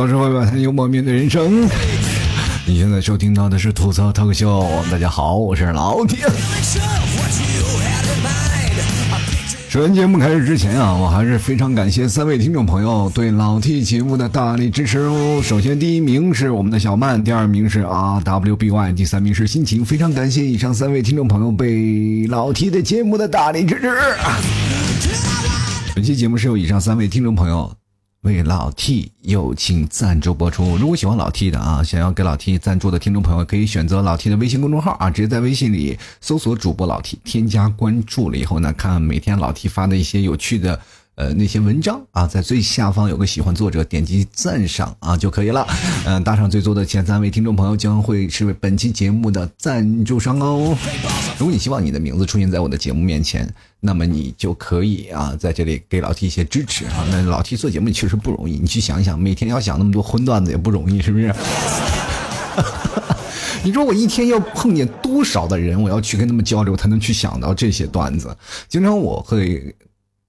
吐槽社会百态，幽默面对人生。你现在收听到的是吐槽脱口秀，大家好，我是老铁。首先，节目开始之前啊，我还是非常感谢三位听众朋友对老 T 节目的大力支持哦。首先，第一名是我们的小曼，第二名是 R W B Y，第三名是心情。非常感谢以上三位听众朋友对老 T 的节目的大力支持。本期节目是由以上三位听众朋友。为老 T 友情赞助播出。如果喜欢老 T 的啊，想要给老 T 赞助的听众朋友，可以选择老 T 的微信公众号啊，直接在微信里搜索主播老 T，添加关注了以后呢，看每天老 T 发的一些有趣的。呃，那些文章啊，在最下方有个喜欢作者，点击赞赏啊就可以了。嗯，打赏最多的前三位听众朋友将会是本期节目的赞助商哦。如果你希望你的名字出现在我的节目面前，那么你就可以啊，在这里给老提一些支持啊。那老提做节目确实不容易，你去想一想，每天要想那么多荤段子也不容易，是不是？你说我一天要碰见多少的人，我要去跟他们交流，才能去想到这些段子？经常我会。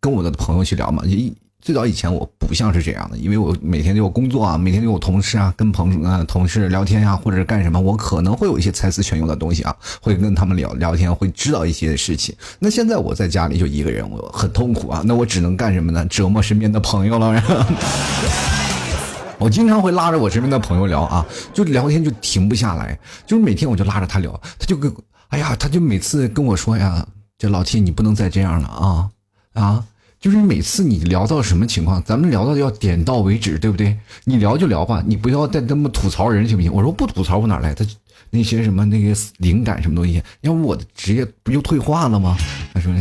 跟我的朋友去聊嘛，就一最早以前我不像是这样的，因为我每天都有工作啊，每天都有同事啊，跟朋啊同事聊天啊，或者是干什么，我可能会有一些才思泉涌的东西啊，会跟他们聊聊天，会知道一些事情。那现在我在家里就一个人，我很痛苦啊，那我只能干什么呢？折磨身边的朋友了。我经常会拉着我身边的朋友聊啊，就聊天就停不下来，就是每天我就拉着他聊，他就跟，哎呀，他就每次跟我说呀，这老七你不能再这样了啊啊。就是每次你聊到什么情况，咱们聊到要点到为止，对不对？你聊就聊吧，你不要再那么吐槽人，行不行？我说不吐槽，我哪来的那些什么那个灵感什么东西？要不我的职业不就退化了吗？他说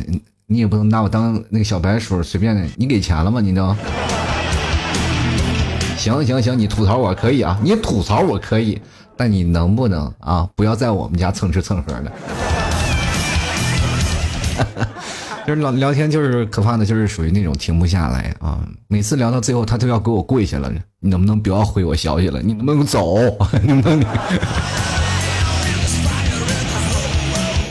你也不能拿我当那个小白鼠，随便的。你给钱了吗？你都行行行，你吐槽我可以啊，你吐槽我可以，但你能不能啊，不要在我们家蹭吃蹭喝的？就是聊聊天，就是可怕的，就是属于那种停不下来啊！每次聊到最后，他都要给我跪下了。你能不能不要回我消息了？你能不能走？你能不能？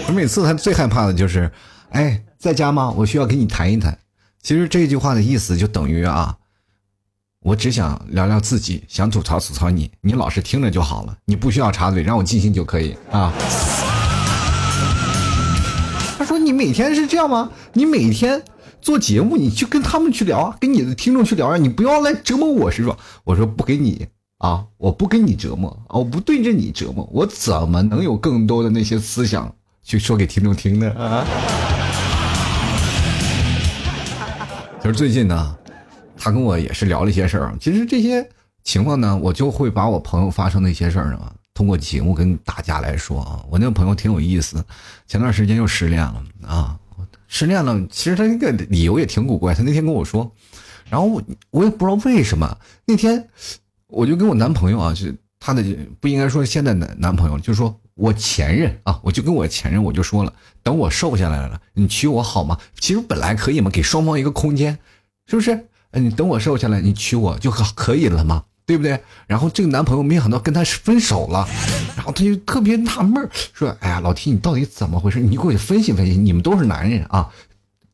我每次他最害怕的就是，哎，在家吗？我需要跟你谈一谈。其实这句话的意思就等于啊，我只想聊聊自己，想吐槽吐槽你，你老实听着就好了，你不需要插嘴，让我尽兴就可以啊。你每天是这样吗？你每天做节目，你去跟他们去聊啊，跟你的听众去聊啊，你不要来折磨我，是吧？我说不给你啊，我不跟你折磨啊，我不对着你折磨，我怎么能有更多的那些思想去说给听众听呢？啊！就是最近呢，他跟我也是聊了一些事儿，其实这些情况呢，我就会把我朋友发生的一些事儿呢。通过节目跟大家来说啊，我那个朋友挺有意思，前段时间又失恋了啊，失恋了。其实他那个理由也挺古怪，他那天跟我说，然后我我也不知道为什么。那天我就跟我男朋友啊，就他的不应该说现在男男朋友，就说我前任啊，我就跟我前任我就说了，等我瘦下来了，你娶我好吗？其实本来可以嘛，给双方一个空间，是不是？你等我瘦下来，你娶我就可可以了吗？对不对？然后这个男朋友没想到跟他分手了，然后他就特别纳闷儿说：“哎呀，老 T，你到底怎么回事？你给我分析分析。你们都是男人啊，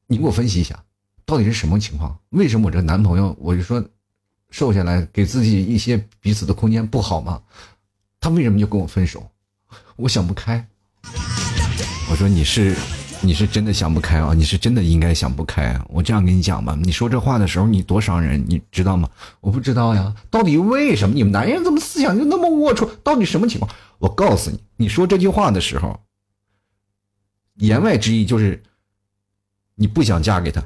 你给我分析一下，到底是什么情况？为什么我这男朋友，我就说瘦下来，给自己一些彼此的空间不好吗？他为什么就跟我分手？我想不开。我说你是。”你是真的想不开啊！你是真的应该想不开啊！我这样跟你讲吧，你说这话的时候你多伤人，你知道吗？我不知道呀，到底为什么你们男人怎么思想就那么龌龊？到底什么情况？我告诉你，你说这句话的时候，言外之意就是你不想嫁给他。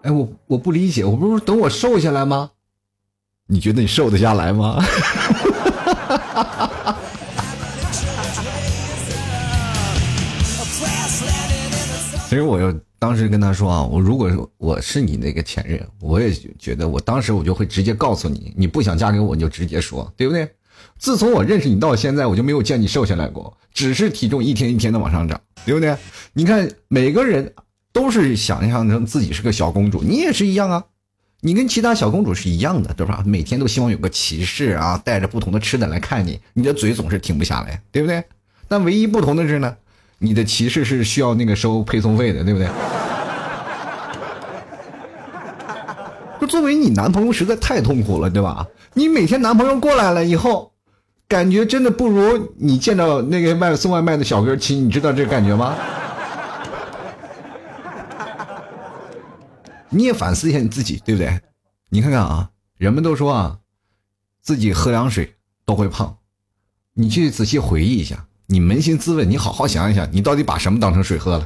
哎，我我不理解，我不是等我瘦下来吗？你觉得你瘦得下来吗？其实我又当时跟他说啊，我如果我是你那个前任，我也觉得我当时我就会直接告诉你，你不想嫁给我，你就直接说，对不对？自从我认识你到现在，我就没有见你瘦下来过，只是体重一天一天的往上涨，对不对？你看每个人都是想象成自己是个小公主，你也是一样啊。你跟其他小公主是一样的，对吧？每天都希望有个骑士啊，带着不同的吃的来看你，你的嘴总是停不下来，对不对？但唯一不同的是呢，你的骑士是需要那个收配送费的，对不对？就作为你男朋友实在太痛苦了，对吧？你每天男朋友过来了以后，感觉真的不如你见到那个外送外卖的小哥亲，你知道这感觉吗？你也反思一下你自己，对不对？你看看啊，人们都说啊，自己喝凉水都会胖，你去仔细回忆一下，你扪心自问，你好好想一想，你到底把什么当成水喝了？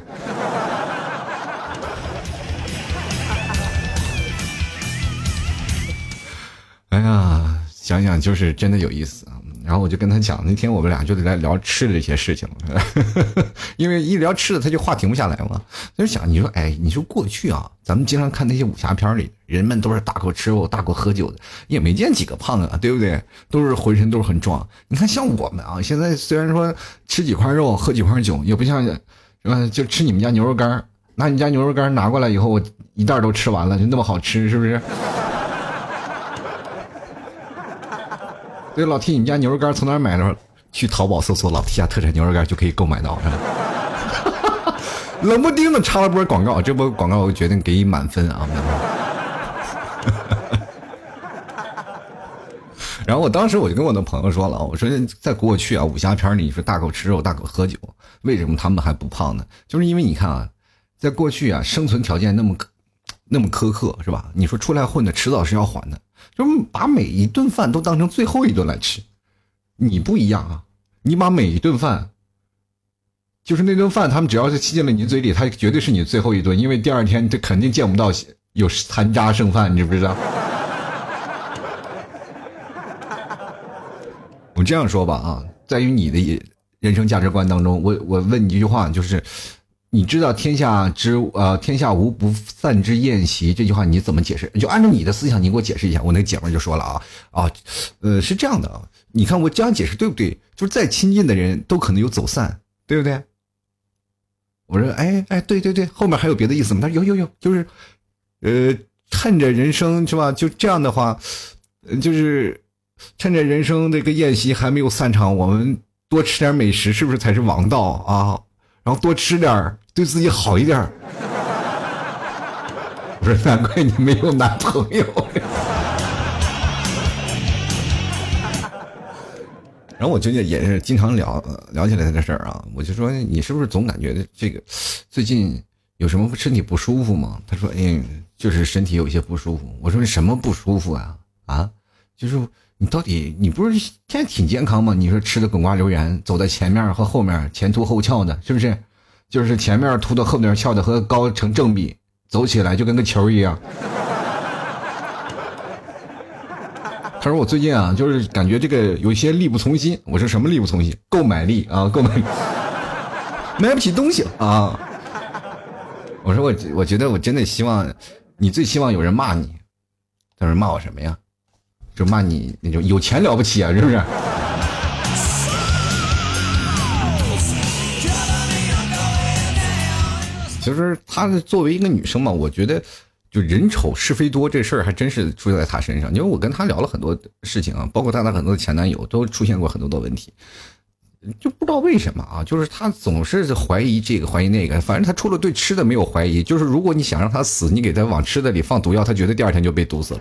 哎呀，想想就是真的有意思啊！然后我就跟他讲，那天我们俩就来聊吃的这些事情，因为一聊吃的，他就话停不下来嘛。他就想，你说，哎，你说过去啊，咱们经常看那些武侠片里，人们都是大口吃肉、大口喝酒的，也没见几个胖啊，对不对？都是浑身都是很壮。你看，像我们啊，现在虽然说吃几块肉、喝几块酒，也不像？就吃你们家牛肉干，拿你家牛肉干拿过来以后，我一袋都吃完了，就那么好吃，是不是？对，老 T，你们家牛肉干从哪买的？去淘宝搜索“老 T 家特产牛肉干”就可以购买到。冷不丁的插了波广告，这波广告我决定给予满分啊！然后我当时我就跟我的朋友说了，我说在过去啊，武侠片里你说大口吃肉、大口喝酒，为什么他们还不胖呢？就是因为你看啊，在过去啊，生存条件那么那么苛刻，是吧？你说出来混的，迟早是要还的。就把每一顿饭都当成最后一顿来吃，你不一样啊！你把每一顿饭，就是那顿饭，他们只要是吃进了你嘴里，它绝对是你最后一顿，因为第二天这肯定见不到有残渣剩饭，你知不知道？我这样说吧啊，在于你的人生价值观当中，我我问你一句话，就是。你知道“天下之呃天下无不散之宴席”这句话你怎么解释？就按照你的思想，你给我解释一下。我那姐们就说了啊啊，呃是这样的啊，你看我这样解释对不对？就是再亲近的人都可能有走散，对不对？我说哎哎对对对，后面还有别的意思吗？他说有有有，就是呃趁着人生是吧？就这样的话，就是趁着人生这个宴席还没有散场，我们多吃点美食，是不是才是王道啊？然后多吃点对自己好一点我说难怪你没有男朋友。然后我最近也是经常聊聊起来这事儿啊，我就说你是不是总感觉这个最近有什么身体不舒服吗？他说哎，就是身体有些不舒服。我说什么不舒服啊？啊，就是你到底你不是现在挺健康吗？你说吃的滚瓜流圆，走在前面和后面前凸后翘的，是不是？就是前面凸的，后面翘的，和高成正比，走起来就跟个球一样。他说我最近啊，就是感觉这个有些力不从心。我说什么力不从心？购买力啊，购买，买不起东西啊。我说我我觉得我真的希望，你最希望有人骂你。他说骂我什么呀？就骂你那种有钱了不起啊，是不是？其实她作为一个女生嘛，我觉得就人丑是非多这事儿还真是出现在她身上。因为我跟她聊了很多事情啊，包括她的很多前男友都出现过很多的问题，就不知道为什么啊，就是她总是怀疑这个怀疑那个。反正她除了对吃的没有怀疑，就是如果你想让她死，你给她往吃的里放毒药，她觉得第二天就被毒死了。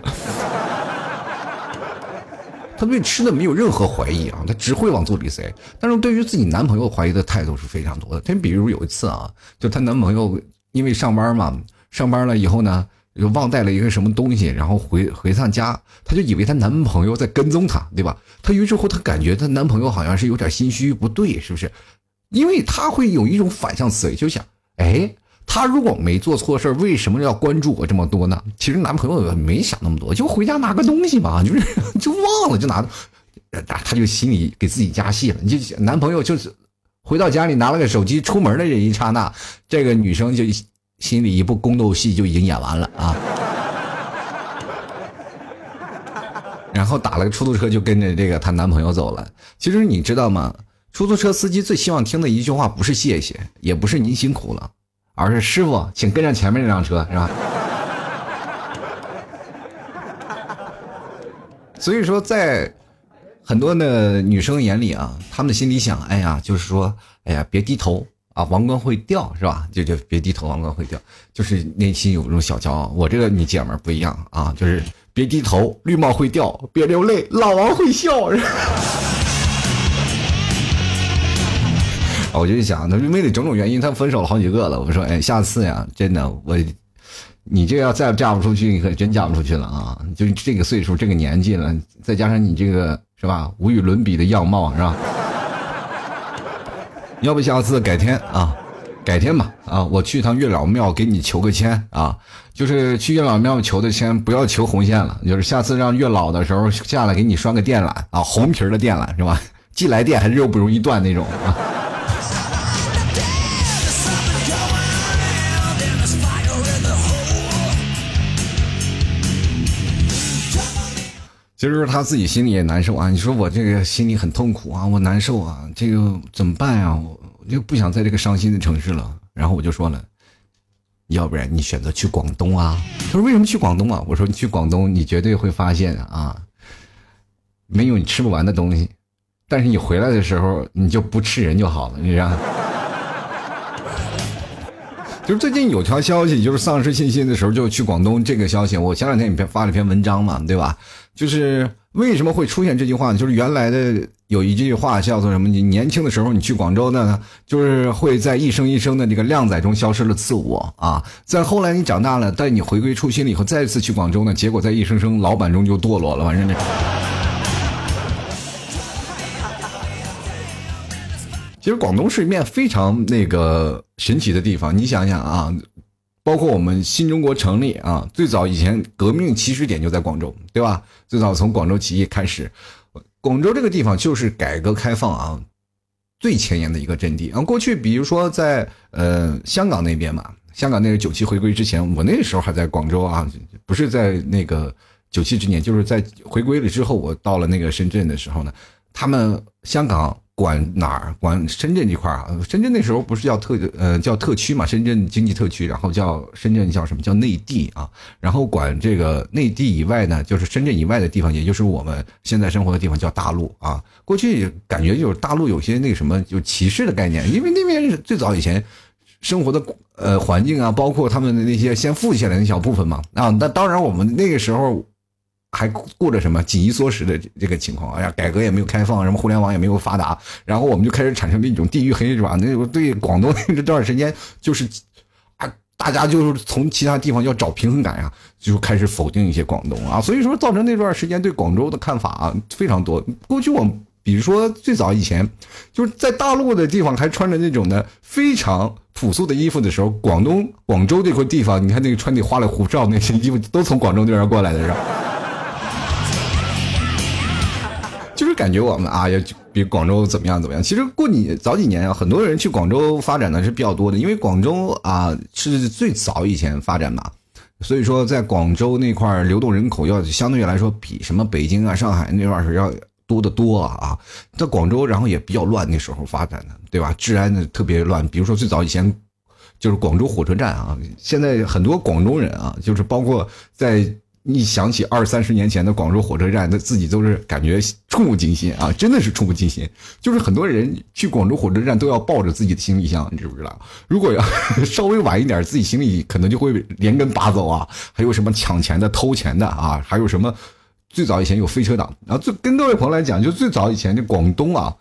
她对吃的没有任何怀疑啊，她只会往肚里塞。但是对于自己男朋友怀疑的态度是非常多的。她比如有一次啊，就她男朋友因为上班嘛，上班了以后呢，就忘带了一个什么东西，然后回回趟家，她就以为她男朋友在跟踪她，对吧？她于是乎她感觉她男朋友好像是有点心虚，不对，是不是？因为她会有一种反向思维，就想，哎。他如果没做错事为什么要关注我这么多呢？其实男朋友没想那么多，就回家拿个东西嘛，就是 就忘了就拿，他就心里给自己加戏了。你就男朋友就是回到家里拿了个手机出门的这一刹那，这个女生就心里一部宫斗戏就已经演完了啊。然后打了个出租车就跟着这个她男朋友走了。其实你知道吗？出租车司机最希望听的一句话不是谢谢，也不是您辛苦了。而是师傅，请跟上前面那辆车，是吧？所以说，在很多的女生眼里啊，她们的心里想：哎呀，就是说，哎呀，别低头啊，王冠会掉是吧？就就别低头，王冠会掉，就是内心有一种小骄傲。我这个你姐们不一样啊，就是别低头，绿帽会掉，别流泪，老王会笑。我就想，那为了种种原因，他分手了好几个了。我说，哎，下次呀，真的，我，你这要再嫁不出去，你可真嫁不出去了啊！就这个岁数，这个年纪了，再加上你这个是吧，无与伦比的样貌是吧？要不下次改天啊，改天吧啊，我去趟月老庙给你求个签啊，就是去月老庙求的签，不要求红线了，就是下次让月老的时候下来给你拴个电缆啊，红皮的电缆是吧？既来电还是又不容易断那种啊。其实他自己心里也难受啊！你说我这个心里很痛苦啊，我难受啊，这个怎么办呀？我就不想在这个伤心的城市了。然后我就说了，要不然你选择去广东啊？他说为什么去广东啊？我说你去广东，你绝对会发现啊，没有你吃不完的东西，但是你回来的时候你就不吃人就好了，你知道。就是最近有条消息，就是丧失信心的时候就去广东。这个消息我前两天也发了篇文章嘛，对吧？就是为什么会出现这句话呢？就是原来的有一句话叫做什么？你年轻的时候你去广州呢，就是会在一生一生的这个靓仔中消失了自我啊。在后来你长大了，但你回归初心了以后，再次去广州呢，结果在一声声老板中就堕落了，反正这。其实广东是一面非常那个神奇的地方，你想想啊，包括我们新中国成立啊，最早以前革命起始点就在广州，对吧？最早从广州起义开始，广州这个地方就是改革开放啊最前沿的一个阵地啊。过去比如说在呃香港那边嘛，香港那是九七回归之前，我那个时候还在广州啊，不是在那个九七之年，就是在回归了之后，我到了那个深圳的时候呢，他们香港。管哪儿？管深圳这块儿啊？深圳那时候不是叫特呃叫特区嘛？深圳经济特区，然后叫深圳叫什么叫内地啊？然后管这个内地以外呢，就是深圳以外的地方，也就是我们现在生活的地方叫大陆啊。过去感觉就是大陆有些那什么就歧视的概念，因为那边是最早以前生活的呃环境啊，包括他们的那些先富起来那小部分嘛啊。那当然我们那个时候。还过着什么紧衣缩食的这个情况？哎呀，改革也没有开放，什么互联网也没有发达，然后我们就开始产生了一种地域黑是吧？那对广东这段时间，就是 啊，大家就是从其他地方要找平衡感呀，就开始否定一些广东啊，所以说造成那段时间对广州的看法啊非常多。过去我比如说最早以前，就是在大陆的地方还穿着那种的非常朴素的衣服的时候，广东广州这块地方，你看那个穿的花里胡哨那些衣服都从广州那边过来的是吧？感觉我们啊，要比广州怎么样怎么样。其实过你早几年啊，很多人去广州发展的是比较多的，因为广州啊是最早以前发展嘛，所以说在广州那块流动人口要相对来说比什么北京啊、上海那块是要多得多啊。在广州，然后也比较乱，那时候发展的，对吧？治安的特别乱。比如说最早以前就是广州火车站啊，现在很多广东人啊，就是包括在。一想起二三十年前的广州火车站，他自己都是感觉触目惊心啊！真的是触目惊心。就是很多人去广州火车站都要抱着自己的行李箱，你知不知道？如果要 稍微晚一点，自己行李可能就会连根拔走啊！还有什么抢钱的、偷钱的啊？还有什么？最早以前有飞车党，然后最跟各位朋友来讲，就最早以前的广东啊，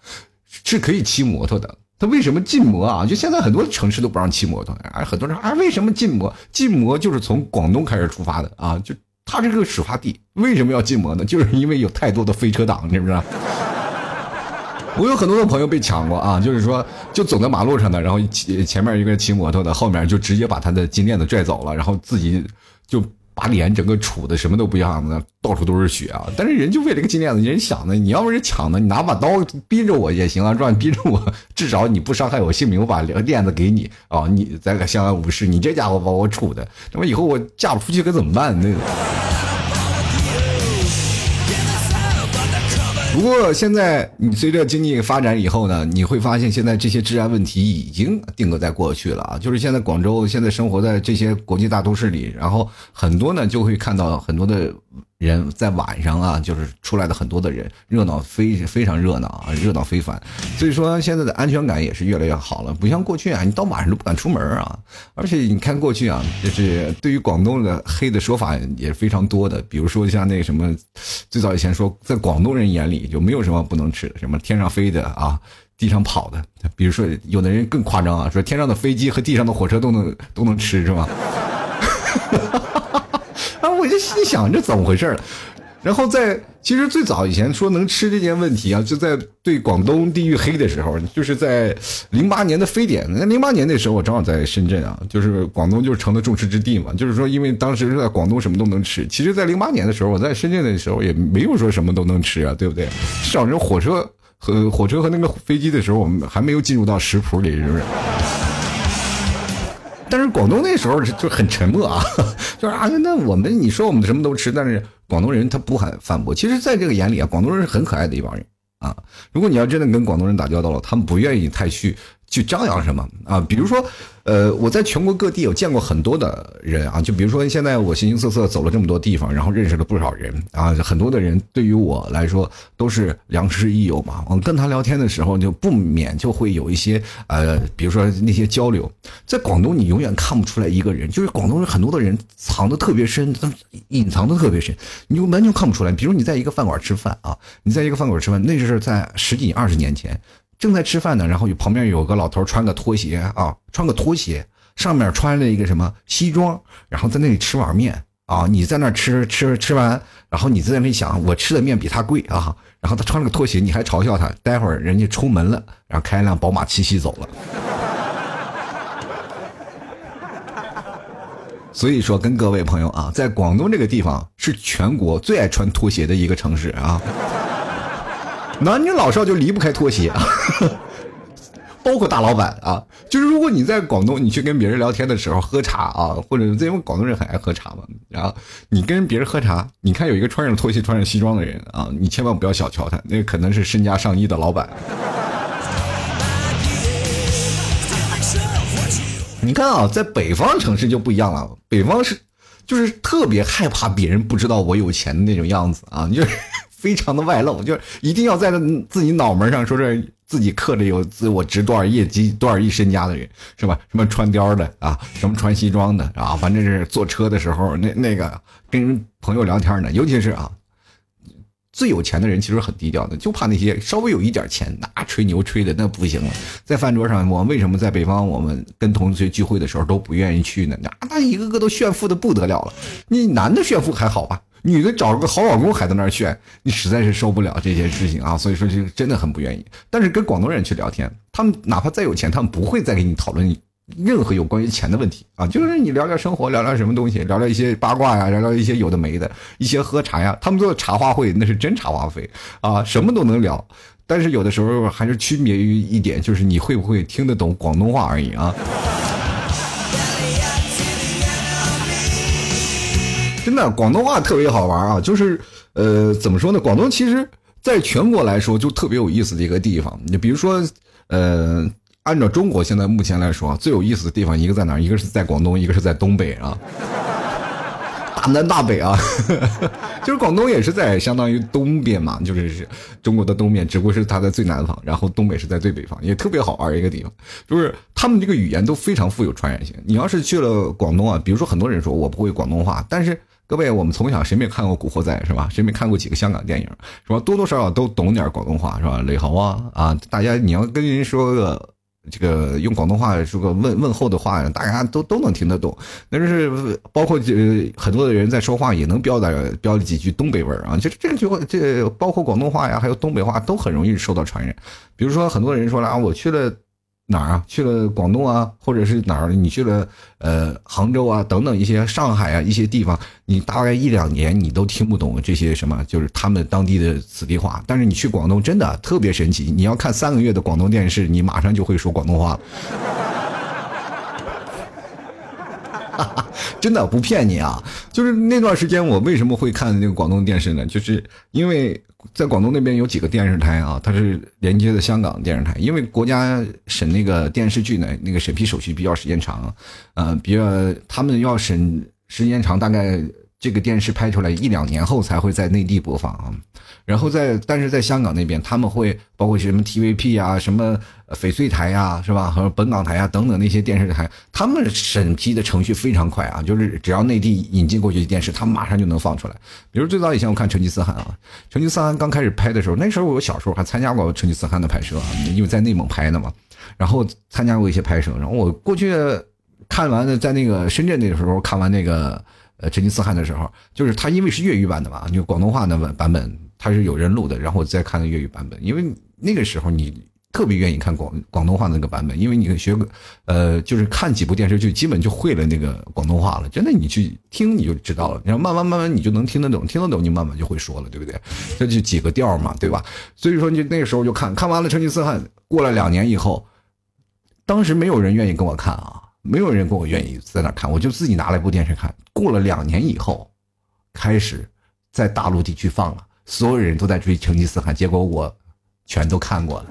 是可以骑摩托的。他为什么禁摩啊？就现在很多城市都不让骑摩托，啊，很多人啊，为什么禁摩？禁摩就是从广东开始出发的啊，就。他这个始发地为什么要禁摩呢？就是因为有太多的飞车党，是不是？我有很多的朋友被抢过啊，就是说就走在马路上的，然后前前面一个骑摩托的，后面就直接把他的金链子拽走了，然后自己就。把脸整个杵的什么都不一样的，到处都是血啊！但是人就为了个金链子，人想的，你要不是抢的，你拿把刀逼着我也行啊，让你？逼着我，至少你不伤害我性命，我把链子给你啊，你咱俩相安无事。你这家伙把我杵的，那么以后我嫁不出去可怎么办？那个。不过现在你随着经济发展以后呢，你会发现现在这些治安问题已经定格在过去了啊。就是现在广州现在生活在这些国际大都市里，然后很多呢就会看到很多的人在晚上啊，就是出来的很多的人，热闹非非常热闹啊，热闹非凡。所以说现在的安全感也是越来越好了，不像过去啊，你到晚上都不敢出门啊。而且你看过去啊，就是对于广东的黑的说法也是非常多的，比如说像那什么，最早以前说在广东人眼里就没有什么不能吃的，什么天上飞的啊，地上跑的。比如说有的人更夸张啊，说天上的飞机和地上的火车都能都能吃，是吧？我就心想这怎么回事儿？然后在其实最早以前说能吃这件问题啊，就在对广东地域黑的时候，就是在零八年的非典。那零八年那时候我正好在深圳啊，就是广东就是成了众矢之的嘛。就是说，因为当时在广东什么都能吃。其实，在零八年的时候，我在深圳的时候也没有说什么都能吃啊，对不对？至少这火车和火车和那个飞机的时候，我们还没有进入到食谱里，是不是？但是广东那时候就很沉默啊，就是啊，那我们你说我们什么都吃，但是广东人他不喊反驳。其实，在这个眼里啊，广东人是很可爱的一帮人啊。如果你要真的跟广东人打交道了，他们不愿意太去。去张扬什么啊？比如说，呃，我在全国各地有见过很多的人啊。就比如说，现在我形形色色走了这么多地方，然后认识了不少人啊。很多的人对于我来说都是良师益友嘛。我跟他聊天的时候，就不免就会有一些呃，比如说那些交流。在广东，你永远看不出来一个人，就是广东人很多的人藏的特别深，隐藏的特别深，你就完全看不出来。比如你在一个饭馆吃饭啊，你在一个饭馆吃饭，那是在十几二十年前。正在吃饭呢，然后有旁边有个老头穿个拖鞋啊，穿个拖鞋，上面穿了一个什么西装，然后在那里吃碗面啊。你在那吃吃吃完，然后你在那里想，我吃的面比他贵啊。然后他穿了个拖鞋，你还嘲笑他。待会儿人家出门了，然后开一辆宝马七系走了。所以说，跟各位朋友啊，在广东这个地方是全国最爱穿拖鞋的一个城市啊。男女老少就离不开拖鞋啊，包括大老板啊。就是如果你在广东，你去跟别人聊天的时候喝茶啊，或者因为广东人很爱喝茶嘛，然后你跟别人喝茶，你看有一个穿上拖鞋、穿上西装的人啊，你千万不要小瞧他，那可能是身家上亿的老板。你看啊，在北方城市就不一样了，北方是就是特别害怕别人不知道我有钱的那种样子啊，就是。非常的外露，就是一定要在自己脑门上说这自己刻着有自我值多少业绩、多少亿身家的人，是吧？什么穿貂的啊，什么穿西装的啊，反正是坐车的时候那那个跟朋友聊天呢，尤其是啊，最有钱的人其实很低调的，就怕那些稍微有一点钱那吹牛吹的那不行了。在饭桌上，我为什么在北方我们跟同学聚会的时候都不愿意去呢？那那一个个都炫富的不得了了。你男的炫富还好吧？女的找了个好老公还在那儿炫，你实在是受不了这些事情啊！所以说就真的很不愿意。但是跟广东人去聊天，他们哪怕再有钱，他们不会再给你讨论任何有关于钱的问题啊！就是你聊聊生活，聊聊什么东西，聊聊一些八卦呀，聊聊一些有的没的，一些喝茶呀。他们做的茶话会那是真茶话会啊，什么都能聊。但是有的时候还是区别于一点，就是你会不会听得懂广东话而已啊。广东话特别好玩啊！就是，呃，怎么说呢？广东其实在全国来说就特别有意思的一个地方。你比如说，呃，按照中国现在目前来说最有意思的地方，一个在哪？一个是在广东，一个是在东北啊，大南大北啊。就是广东也是在相当于东边嘛，就是是中国的东边，只不过是它在最南方，然后东北是在最北方，也特别好玩一个地方。就是他们这个语言都非常富有传染性。你要是去了广东啊，比如说很多人说我不会广东话，但是。各位，我们从小谁没看过《古惑仔》是吧？谁没看过几个香港电影是吧？多多少少都懂点广东话是吧？雷豪啊啊！大家你要跟人说个这个用广东话说个问问候的话，大家都都能听得懂。那就是包括这很多的人在说话也能标点标几句东北味儿啊。就是这句话，这包括广东话呀，还有东北话都很容易受到传染。比如说很多人说了啊，我去了。哪儿啊？去了广东啊，或者是哪儿？你去了呃杭州啊，等等一些上海啊一些地方，你大概一两年你都听不懂这些什么，就是他们当地的此地话。但是你去广东真的特别神奇，你要看三个月的广东电视，你马上就会说广东话了。真的不骗你啊！就是那段时间，我为什么会看那个广东电视呢？就是因为在广东那边有几个电视台啊，它是连接的香港电视台。因为国家审那个电视剧呢，那个审批手续比较时间长，呃，比较他们要审时间长，大概这个电视拍出来一两年后才会在内地播放啊。然后在，但是在香港那边，他们会包括什么 TVP 啊，什么翡翠台呀，是吧？和本港台啊等等那些电视台，他们审批的程序非常快啊，就是只要内地引进过去的电视，他们马上就能放出来。比如最早以前我看成吉思汗啊，成吉思汗刚开始拍的时候，那时候我小时候还参加过成吉思汗的拍摄啊，因为在内蒙拍的嘛，然后参加过一些拍摄，然后我过去看完的，在那个深圳那个时候看完那个呃成吉思汗的时候，就是他因为是粤语版的嘛，就广东话的版版本。他是有人录的，然后我再看的粤语版本，因为那个时候你特别愿意看广广东话那个版本，因为你学，呃，就是看几部电视剧，基本就会了那个广东话了。真的，你去听你就知道了，然后慢慢慢慢你就能听得懂，听得懂你慢慢就会说了，对不对？这就几个调嘛，对吧？所以说你那个时候就看看完了《成吉思汗》，过了两年以后，当时没有人愿意跟我看啊，没有人跟我愿意在那看，我就自己拿了一部电视看。过了两年以后，开始在大陆地区放了。所有人都在追成吉思汗，结果我全都看过了，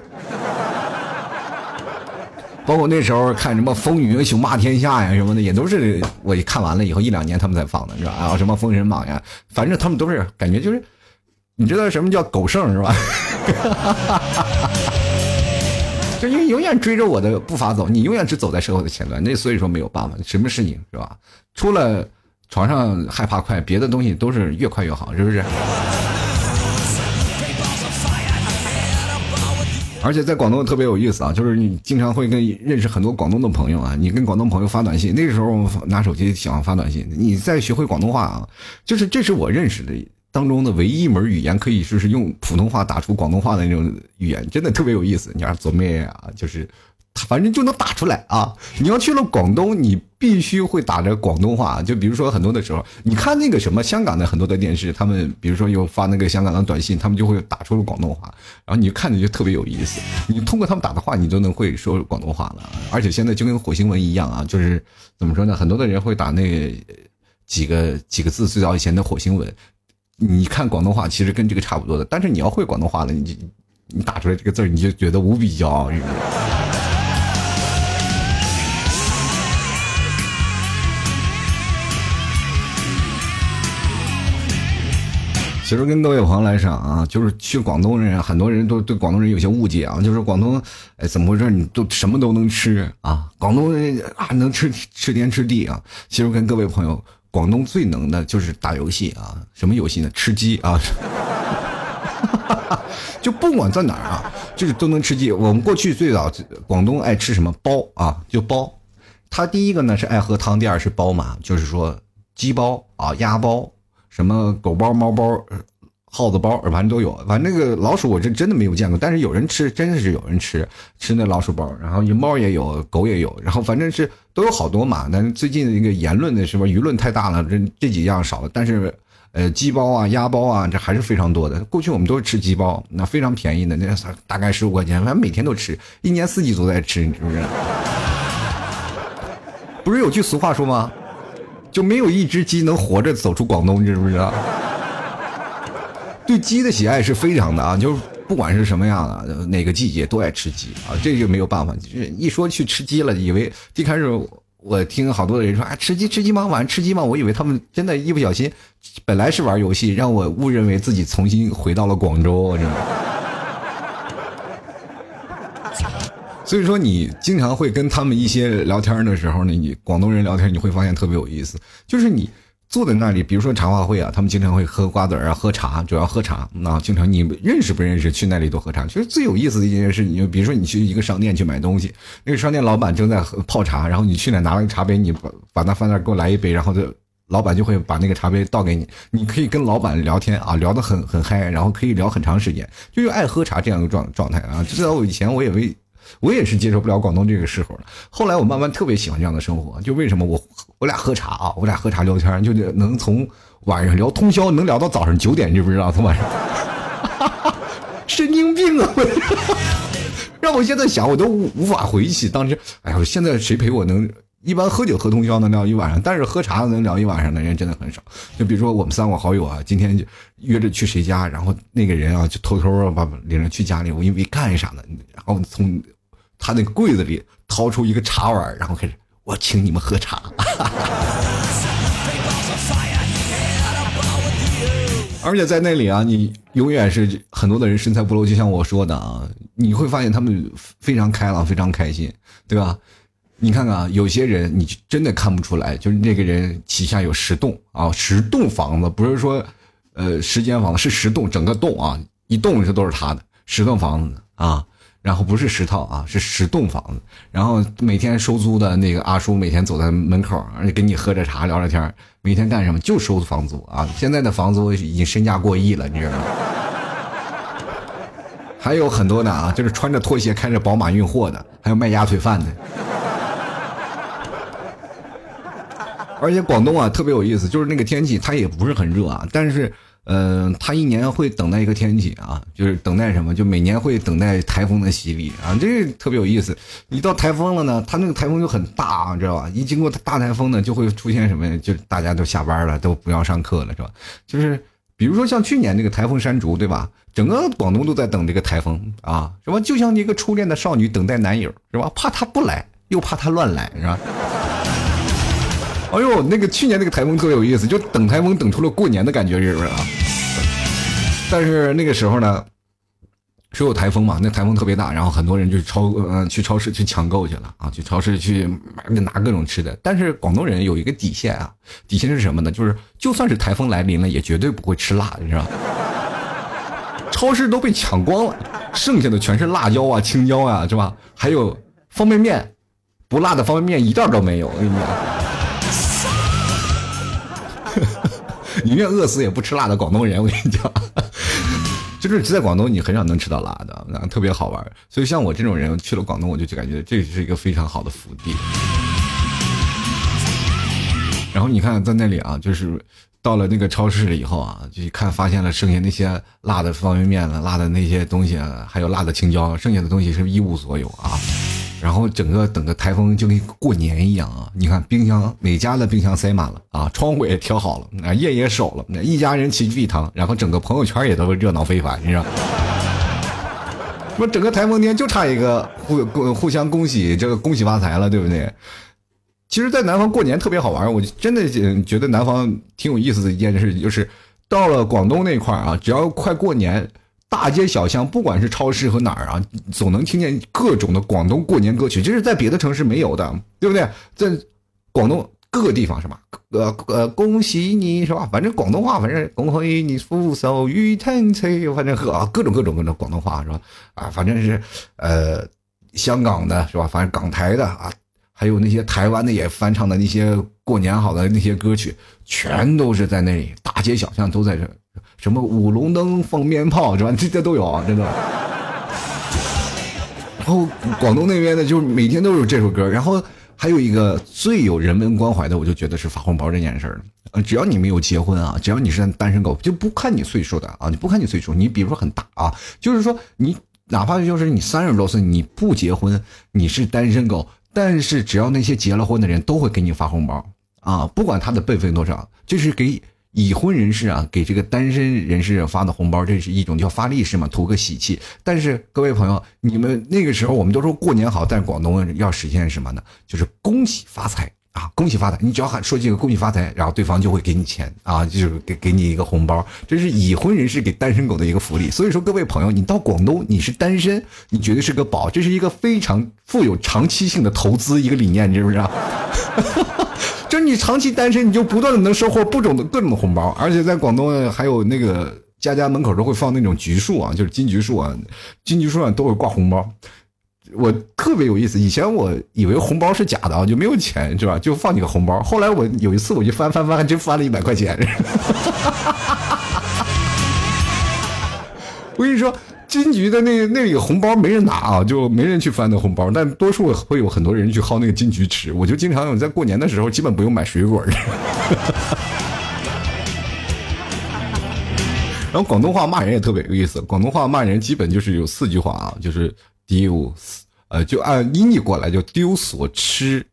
包括那时候看什么《风云》《雄霸天下》呀什么的，也都是我看完了以后一两年他们才放的，是吧？啊，什么《封神榜》呀，反正他们都是感觉就是，你知道什么叫狗剩是吧？哈哈哈哈哈就因为永远追着我的步伐走，你永远只走在社会的前端，那所以说没有办法，什么事情是吧？除了床上害怕快，别的东西都是越快越好，是不是？而且在广东特别有意思啊，就是你经常会跟认识很多广东的朋友啊，你跟广东朋友发短信，那时候拿手机喜欢发短信，你再学会广东话啊，就是这是我认识的当中的唯一一门语言，可以说是用普通话打出广东话的那种语言，真的特别有意思。你看左妹啊，就是。反正就能打出来啊！你要去了广东，你必须会打着广东话。就比如说很多的时候，你看那个什么香港的很多的电视，他们比如说有发那个香港的短信，他们就会打出了广东话，然后你看着就特别有意思。你通过他们打的话，你都能会说广东话了。而且现在就跟火星文一样啊，就是怎么说呢？很多的人会打那几个几个字，最早以前的火星文，你看广东话其实跟这个差不多的。但是你要会广东话了，你就你打出来这个字你就觉得无比骄傲。其实跟各位朋友来说啊，就是去广东人，很多人都对广东人有些误解啊，就是广东，哎，怎么回事？你都什么都能吃啊？广东人啊，能吃吃天吃地啊。其实跟各位朋友，广东最能的就是打游戏啊，什么游戏呢？吃鸡啊，就不管在哪儿啊，就是都能吃鸡。我们过去最早广东爱吃什么包啊？就包。他第一个呢是爱喝汤，第二是包嘛，就是说鸡包啊，鸭包。什么狗包、猫包、耗子包，反正都有。反正那个老鼠，我这真的没有见过。但是有人吃，真的是有人吃吃那老鼠包。然后猫也有，狗也有。然后反正是都有好多嘛。但是最近的一个言论的是吧？舆论太大了，这这几样少了。但是，呃，鸡包啊、鸭包啊，这还是非常多的。过去我们都是吃鸡包，那非常便宜的，那大概十五块钱，反正每天都吃，一年四季都在吃，是不是？不是有句俗话说吗？就没有一只鸡能活着走出广东，知不知道？对鸡的喜爱是非常的啊，就是不管是什么样的，哪个季节都爱吃鸡啊，这就没有办法。就是一说去吃鸡了，以为一开始我听好多的人说啊，吃鸡吃鸡吗？晚上吃鸡吗？我以为他们真的，一不小心，本来是玩游戏，让我误认为自己重新回到了广州，知道吗？所以说，你经常会跟他们一些聊天的时候呢，你广东人聊天，你会发现特别有意思。就是你坐在那里，比如说茶话会啊，他们经常会喝瓜子儿啊，喝茶，主要喝茶。那经常你认识不认识，去那里都喝茶。其实最有意思的一件事，你就比如说你去一个商店去买东西，那个商店老板正在泡茶，然后你去那拿了个茶杯，你把把那放那给我来一杯，然后就老板就会把那个茶杯倒给你，你可以跟老板聊天啊，聊得很很嗨，然后可以聊很长时间，就是爱喝茶这样一个状状态啊。至少我以前，我也为。我也是接受不了广东这个时候的。后来我慢慢特别喜欢这样的生活，就为什么我我俩喝茶啊，我俩喝茶聊天，就能从晚上聊通宵，能聊到早上九点，知不知道？从晚上，神经病啊！让我现在想，我都无无法回忆起当时。哎呀，现在谁陪我能？一般喝酒喝通宵能聊一晚上，但是喝茶能聊一晚上的人真的很少。就比如说我们三个好友啊，今天就约着去谁家，然后那个人啊就偷偷把领着去家里，我因为干啥呢？然后从。他那个柜子里掏出一个茶碗，然后开始我请你们喝茶。而且在那里啊，你永远是很多的人身材不露，就像我说的啊，你会发现他们非常开朗，非常开心，对吧？你看看啊，有些人你真的看不出来，就是那个人旗下有十栋啊，十栋房子，不是说，呃，十间房子是十栋，整个栋啊，一栋这都是他的，十栋房子啊，然后不是十套啊，是十栋房子，然后每天收租的那个阿叔每天走在门口，而且跟你喝着茶聊着天，每天干什么就收房租啊，现在的房租已经身价过亿了，你知道吗？还有很多的啊，就是穿着拖鞋开着宝马运货的，还有卖鸭腿饭的。而且广东啊特别有意思，就是那个天气它也不是很热啊，但是，嗯，他一年会等待一个天气啊，就是等待什么？就每年会等待台风的洗礼啊，这特别有意思。一到台风了呢，他那个台风就很大，知道吧？一经过大台风呢，就会出现什么？就大家都下班了，都不要上课了，是吧？就是比如说像去年那个台风山竹，对吧？整个广东都在等这个台风啊，是吧？就像一个初恋的少女等待男友，是吧？怕他不来，又怕他乱来，是吧？哎呦，那个去年那个台风特别有意思，就等台风等出了过年的感觉，是不是啊？但是那个时候呢，是有台风嘛，那台风特别大，然后很多人就超嗯去超市去抢购去了啊，去超市去拿各种吃的。但是广东人有一个底线啊，底线是什么呢？就是就算是台风来临了，也绝对不会吃辣的，是吧？超市都被抢光了，剩下的全是辣椒啊、青椒啊，是吧？还有方便面，不辣的方便面一袋都没有，我跟你讲。宁愿饿死也不吃辣的广东人，我跟你讲，就是在广东你很少能吃到辣的，特别好玩。所以像我这种人去了广东，我就感觉这是一个非常好的福地。然后你看在那里啊，就是到了那个超市了以后啊，就一看发现了剩下那些辣的方便面了，辣的那些东西，还有辣的青椒，剩下的东西是一无所有啊。然后整个等个台风就跟过年一样啊！你看冰箱每家的冰箱塞满了啊，窗户也调好了，啊夜也守了，一家人齐聚一堂，然后整个朋友圈也都热闹非凡，你知道？说整个台风天就差一个互互相恭喜，这个恭喜发财了，对不对？其实，在南方过年特别好玩，我真的觉得南方挺有意思的一件事，就是到了广东那块啊，只要快过年。大街小巷，不管是超市和哪儿啊，总能听见各种的广东过年歌曲，这是在别的城市没有的，对不对？在广东各个地方是吧？呃呃，恭喜你是吧？反正广东话，反正恭喜你福寿与天齐，反正啊各种各种各种广东话是吧？啊，反正是呃，香港的是吧？反正港台的啊，还有那些台湾的也翻唱的那些过年好的那些歌曲，全都是在那里，大街小巷都在这。什么舞龙灯、放鞭炮是吧？这些都有啊，真的。然后广东那边的，就是每天都有这首歌。然后还有一个最有人文关怀的，我就觉得是发红包这件事儿。只要你没有结婚啊，只要你是单身狗，就不看你岁数的啊，你不看你岁数，你比如说很大啊，就是说你哪怕就是你三十多岁，你不结婚，你是单身狗，但是只要那些结了婚的人都会给你发红包啊，不管他的辈分多少，就是给。已婚人士啊，给这个单身人士发的红包，这是一种叫发利是嘛，图个喜气。但是各位朋友，你们那个时候我们都说过年好，但广东要实现什么呢？就是恭喜发财啊，恭喜发财！你只要喊说几个恭喜发财，然后对方就会给你钱啊，就是给给你一个红包。这是已婚人士给单身狗的一个福利。所以说，各位朋友，你到广东你是单身，你绝对是个宝，这是一个非常富有长期性的投资一个理念，你知不知道？就是你长期单身，你就不断的能收获不种的各种的红包，而且在广东还有那个家家门口都会放那种橘树啊，就是金桔树啊，金桔树上都会挂红包，我特别有意思。以前我以为红包是假的啊，就没有钱是吧？就放几个红包。后来我有一次我就翻翻翻，还真翻了一百块钱。我跟你说。金桔的那那个红包没人拿啊，就没人去翻那红包，但多数会有很多人去薅那个金桔吃。我就经常有在过年的时候，基本不用买水果。然后广东话骂人也特别有意思，广东话骂人基本就是有四句话啊，就是丢，呃，就按音译过来就丢所吃，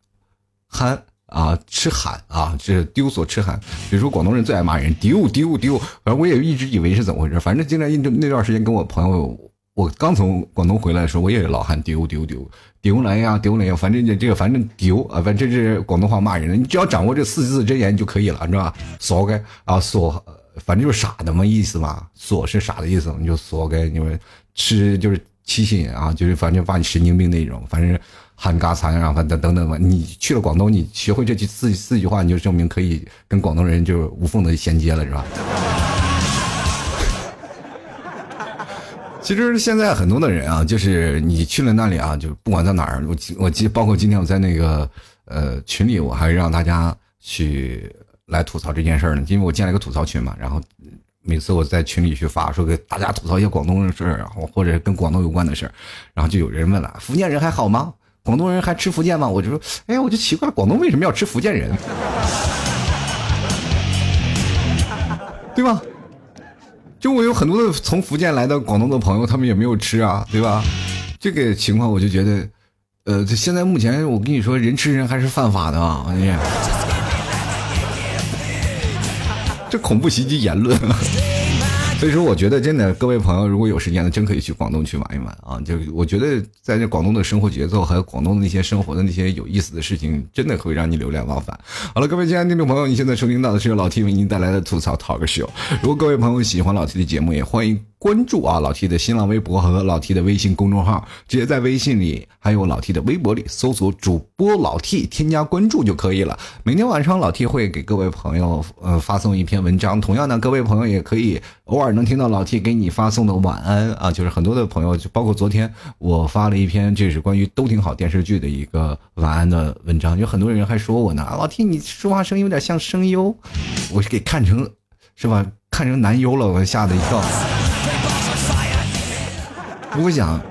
憨。啊，吃喊啊，这丢所吃喊。比如说广东人最爱骂人，丢丢丢。反正我也一直以为是怎么回事。反正经常那那段时间跟我朋友，我刚从广东回来的时候，我也老喊丢丢丢丢来呀，丢来呀。反正这这个反正丢啊，反正这是广东话骂人的。你只要掌握这四字真言就可以了，知道吧？扫该啊，锁反正就是傻的嘛意思嘛，锁是傻的意思，你就锁该你们吃就是提醒啊，就是反正把你神经病那种，反正喊嘎残啊，反正等等吧。你去了广东，你学会这句四四句话，你就证明可以跟广东人就无缝的衔接了，是吧？其实现在很多的人啊，就是你去了那里啊，就不管在哪儿，我我记，包括今天我在那个呃群里，我还让大家去来吐槽这件事儿呢，因为我建了一个吐槽群嘛，然后每次我在群里去发，说给大家吐槽一些广东的事儿，或者跟广东有关的事儿，然后就有人问了，福建人还好吗？广东人还吃福建吗？我就说，哎，我就奇怪了，广东为什么要吃福建人？对吧？就我有很多的从福建来的广东的朋友，他们也没有吃啊，对吧？这个情况我就觉得，呃，现在目前我跟你说，人吃人还是犯法的啊！哎呀，这恐怖袭击言论。所以说，我觉得真的，各位朋友，如果有时间的，真可以去广东去玩一玩啊！就我觉得，在这广东的生活节奏，还有广东的那些生活的那些有意思的事情，真的会让你流连忘返。好了，各位亲爱的听众朋友，你现在收听到的是由老 T 为您带来的吐槽 Talk Show。如果各位朋友喜欢老 T 的节目，也欢迎。关注啊，老 T 的新浪微博和老 T 的微信公众号，直接在微信里还有老 T 的微博里搜索主播老 T，添加关注就可以了。每天晚上老 T 会给各位朋友呃发送一篇文章，同样呢，各位朋友也可以偶尔能听到老 T 给你发送的晚安啊，就是很多的朋友，就包括昨天我发了一篇这是关于都挺好电视剧的一个晚安的文章，有很多人还说我呢，老 T 你说话声音有点像声优，我是给看成是吧？看成男优了，我吓得一跳。我想，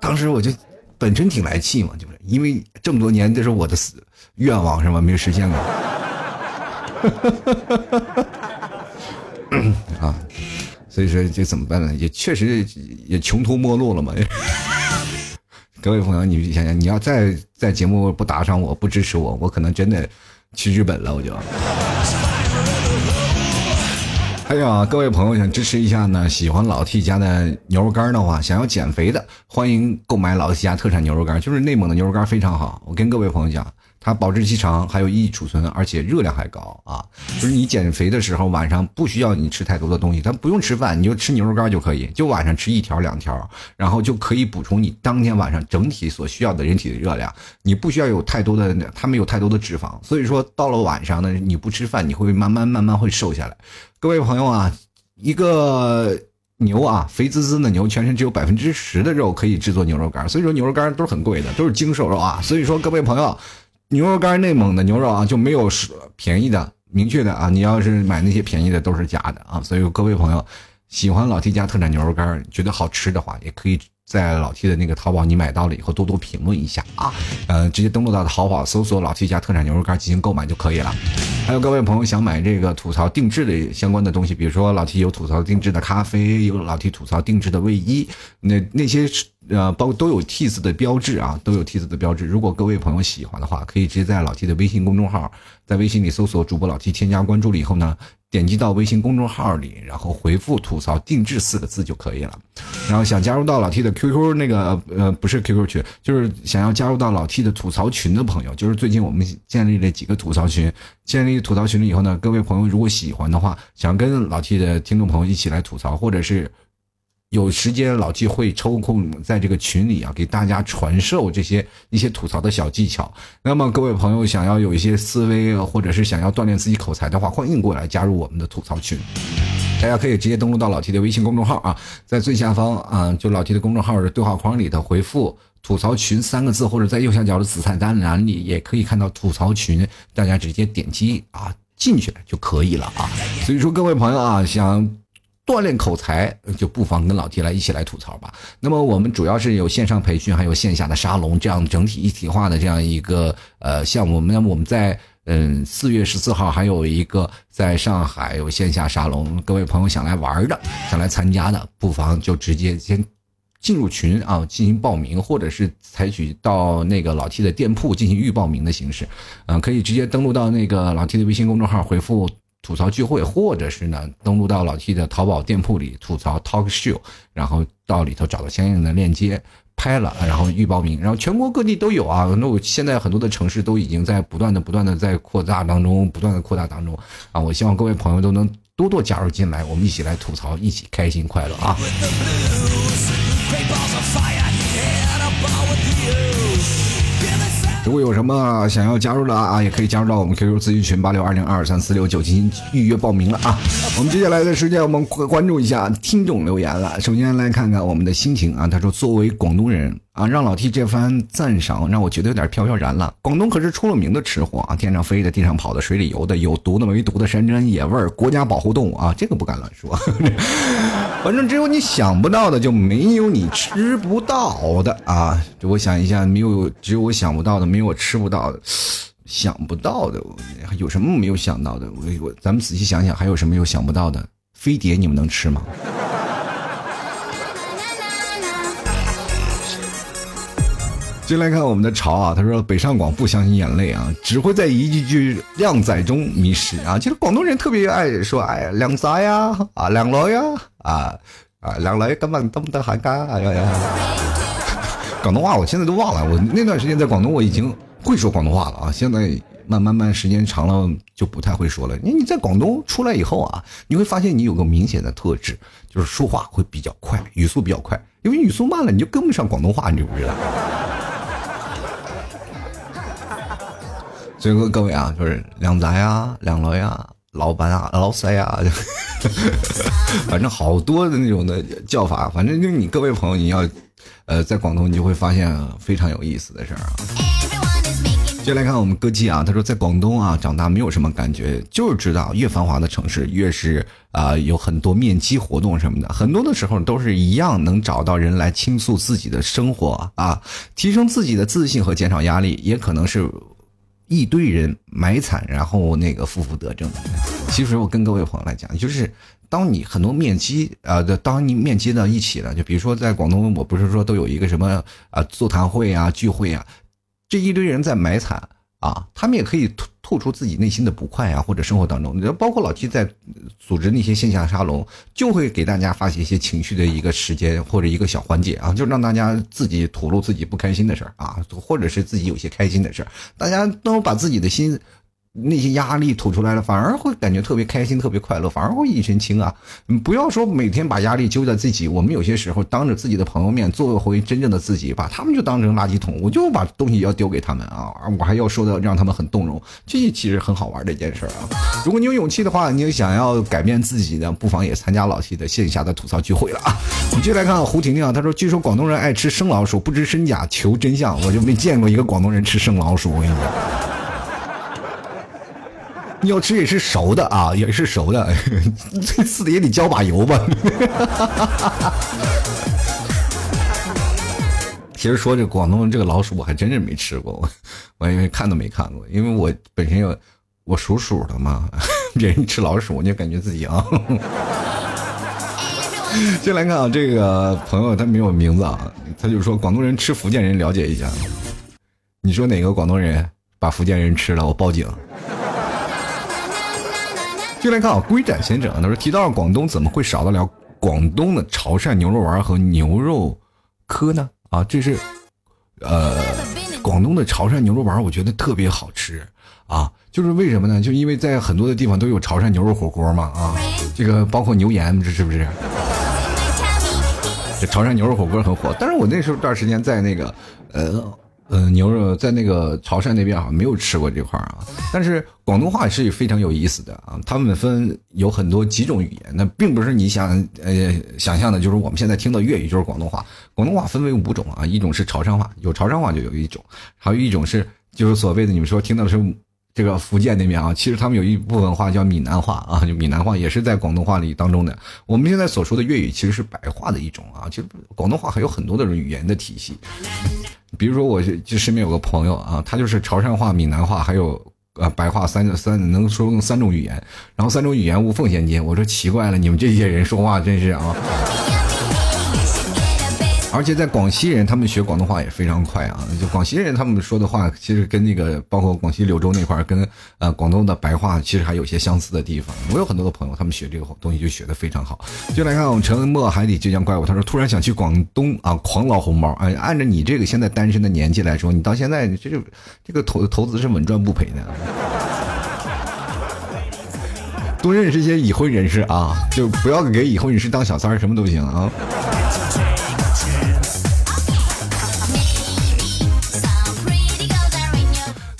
当时我就本身挺来气嘛，就是因为这么多年这是我的死愿望是吧？没有实现过。啊，所以说这怎么办呢？也确实也穷途末路了嘛。各位朋友，你想想，你要再在节目不打赏我不支持我，我可能真的去日本了，我就。还有啊，各位朋友想支持一下呢，喜欢老 T 家的牛肉干的话，想要减肥的，欢迎购买老 T 家特产牛肉干，就是内蒙的牛肉干非常好。我跟各位朋友讲。它保质期长，还有易储存，而且热量还高啊！就是你减肥的时候，晚上不需要你吃太多的东西，它不用吃饭，你就吃牛肉干就可以，就晚上吃一条两条，然后就可以补充你当天晚上整体所需要的人体的热量。你不需要有太多的，它没有太多的脂肪，所以说到了晚上呢，你不吃饭，你会慢慢慢慢会瘦下来。各位朋友啊，一个牛啊，肥滋滋的牛，全身只有百分之十的肉可以制作牛肉干，所以说牛肉干都是很贵的，都是精瘦肉啊。所以说各位朋友。牛肉干内蒙的牛肉啊，就没有便宜的，明确的啊。你要是买那些便宜的，都是假的啊。所以各位朋友，喜欢老 T 家特产牛肉干，觉得好吃的话，也可以。在老 T 的那个淘宝，你买到了以后多多评论一下啊，呃，直接登录到淘宝搜索老 T 家特产牛肉干进行购买就可以了。还有各位朋友想买这个吐槽定制的相关的东西，比如说老 T 有吐槽定制的咖啡，有老 T 吐槽定制的卫衣，那那些呃包都有 T 字的标志啊，都有 T 字的标志。如果各位朋友喜欢的话，可以直接在老 T 的微信公众号，在微信里搜索主播老 T，添加关注了以后呢。点击到微信公众号里，然后回复“吐槽定制”四个字就可以了。然后想加入到老 T 的 QQ 那个呃不是 QQ 群，就是想要加入到老 T 的吐槽群的朋友，就是最近我们建立了几个吐槽群。建立吐槽群了以后呢，各位朋友如果喜欢的话，想跟老 T 的听众朋友一起来吐槽，或者是。有时间老 T 会抽空在这个群里啊，给大家传授这些一些吐槽的小技巧。那么各位朋友想要有一些思维，或者是想要锻炼自己口才的话，欢迎过来加入我们的吐槽群。大家可以直接登录到老 T 的微信公众号啊，在最下方啊，就老 T 的公众号的对话框里头回复“吐槽群”三个字，或者在右下角的紫菜单栏里也可以看到吐槽群，大家直接点击啊进去就可以了啊。所以说各位朋友啊，想。锻炼口才，就不妨跟老 T 来一起来吐槽吧。那么我们主要是有线上培训，还有线下的沙龙，这样整体一体化的这样一个呃项目。那么我们在嗯四月十四号还有一个在上海有线下沙龙，各位朋友想来玩的，想来参加的，不妨就直接先进入群啊进行报名，或者是采取到那个老 T 的店铺进行预报名的形式，嗯，可以直接登录到那个老 T 的微信公众号回复。吐槽聚会，或者是呢，登录到老 T 的淘宝店铺里吐槽 Talk Show，然后到里头找到相应的链接，拍了，然后预报名，然后全国各地都有啊。那我现在很多的城市都已经在不断的、不断的在扩大当中，不断的扩大当中啊。我希望各位朋友都能多多加入进来，我们一起来吐槽，一起开心快乐啊。如果有什么想要加入的啊，也可以加入到我们 QQ 咨询群八六二零二三四六九进行预约报名了啊。我们接下来的时间，我们关注一下听众留言了。首先来看看我们的心情啊，他说作为广东人。啊，让老 T 这番赞赏让我觉得有点飘飘然了。广东可是出了名的吃货啊，天上飞的、地上跑的、水里游的，有毒的、没毒的，山珍野味儿，国家保护动物啊，这个不敢乱说。反正只有你想不到的，就没有你吃不到的啊。就我想一下，没有，只有我想不到的，没有我吃不到的。想不到的，有什么没有想到的？我我，咱们仔细想想，还有什么有想不到的？飞碟你们能吃吗？进来看我们的潮啊，他说北上广不相信眼泪啊，只会在一句句靓仔中迷失啊。其实广东人特别爱说哎呀靓仔呀啊靓女呀啊啊靓女根本都不得喊干哎呀呀。广东话我现在都忘了，我那段时间在广东我已经会说广东话了啊，现在慢慢慢时间长了就不太会说了。你你在广东出来以后啊，你会发现你有个明显的特质，就是说话会比较快，语速比较快，因为语速慢了你就跟不上广东话，你知不知道？所以说各位啊，就是靓仔呀、靓女呀、老板啊、老塞啊，反正好多的那种的叫法。反正就你各位朋友，你要，呃，在广东你就会发现非常有意思的事儿啊。接下来看我们歌姬啊，他说在广东啊长大没有什么感觉，就是知道越繁华的城市越是啊有很多面基活动什么的，很多的时候都是一样能找到人来倾诉自己的生活啊，提升自己的自信和减少压力，也可能是。一堆人买惨，然后那个负负得正。其实我跟各位朋友来讲，就是当你很多面基啊，当你面基到一起了，就比如说在广东，我不是说都有一个什么啊座谈会啊聚会啊，这一堆人在买惨。啊，他们也可以吐出自己内心的不快啊，或者生活当中，你包括老七在组织那些线下沙龙，就会给大家发起一些情绪的一个时间或者一个小环节啊，就让大家自己吐露自己不开心的事儿啊，或者是自己有些开心的事儿，大家都把自己的心。那些压力吐出来了，反而会感觉特别开心、特别快乐，反而会一身轻啊！你不要说每天把压力揪在自己，我们有些时候当着自己的朋友面做回真正的自己，把他们就当成垃圾桶，我就把东西要丢给他们啊！我还要说的让他们很动容，这其实很好玩的一件事啊！如果你有勇气的话，你想要改变自己的，不妨也参加老 T 的线下的吐槽聚会了啊！我们继续来看胡婷婷啊，她说：“据说广东人爱吃生老鼠，不知真假，求真相。”我就没见过一个广东人吃生老鼠，我跟你讲。你要吃也是熟的啊，也是熟的，这次的也得浇把油吧。其实说这广东这个老鼠，我还真是没吃过，我 我因为看都没看过，因为我本身有我属鼠的嘛，别人吃老鼠，我就感觉自己啊。先来看啊，这个朋友他没有名字啊，他就说广东人吃福建人，了解一下。你说哪个广东人把福建人吃了，我报警。就来看啊，龟展先生，他说提到了广东，怎么会少得了广东的潮汕牛肉丸和牛肉科呢？啊，这是，呃，广东的潮汕牛肉丸，我觉得特别好吃啊。就是为什么呢？就因为在很多的地方都有潮汕牛肉火锅嘛啊，这个包括牛岩，这是不是？这潮汕牛肉火锅很火，但是我那时候段时间在那个，呃。嗯，牛肉在那个潮汕那边好像没有吃过这块啊，但是广东话是非常有意思的啊。他们分有很多几种语言，那并不是你想呃想象的，就是我们现在听到粤语就是广东话。广东话分为五种啊，一种是潮汕话，有潮汕话就有一种，还有一种是就是所谓的你们说听到的是这个福建那边啊，其实他们有一部分话叫闽南话啊，就闽南话也是在广东话里当中的。我们现在所说的粤语其实是白话的一种啊，其实广东话还有很多的语言的体系。比如说，我就身边有个朋友啊，他就是潮汕话、闽南话还有呃白话三三能说三种语言，然后三种语言无缝衔接。我说奇怪了，你们这些人说话真是啊。而且在广西人，他们学广东话也非常快啊。就广西人他们说的话，其实跟那个包括广西柳州那块儿，跟呃广东的白话其实还有些相似的地方。我有很多的朋友，他们学这个东西就学的非常好。就来看我们沉默海底倔强怪物，他说突然想去广东啊狂捞红包。哎，按照你这个现在单身的年纪来说，你到现在这个这个投投资是稳赚不赔的。多认识一些已婚人士啊，就不要给已婚人士当小三儿，什么都行啊。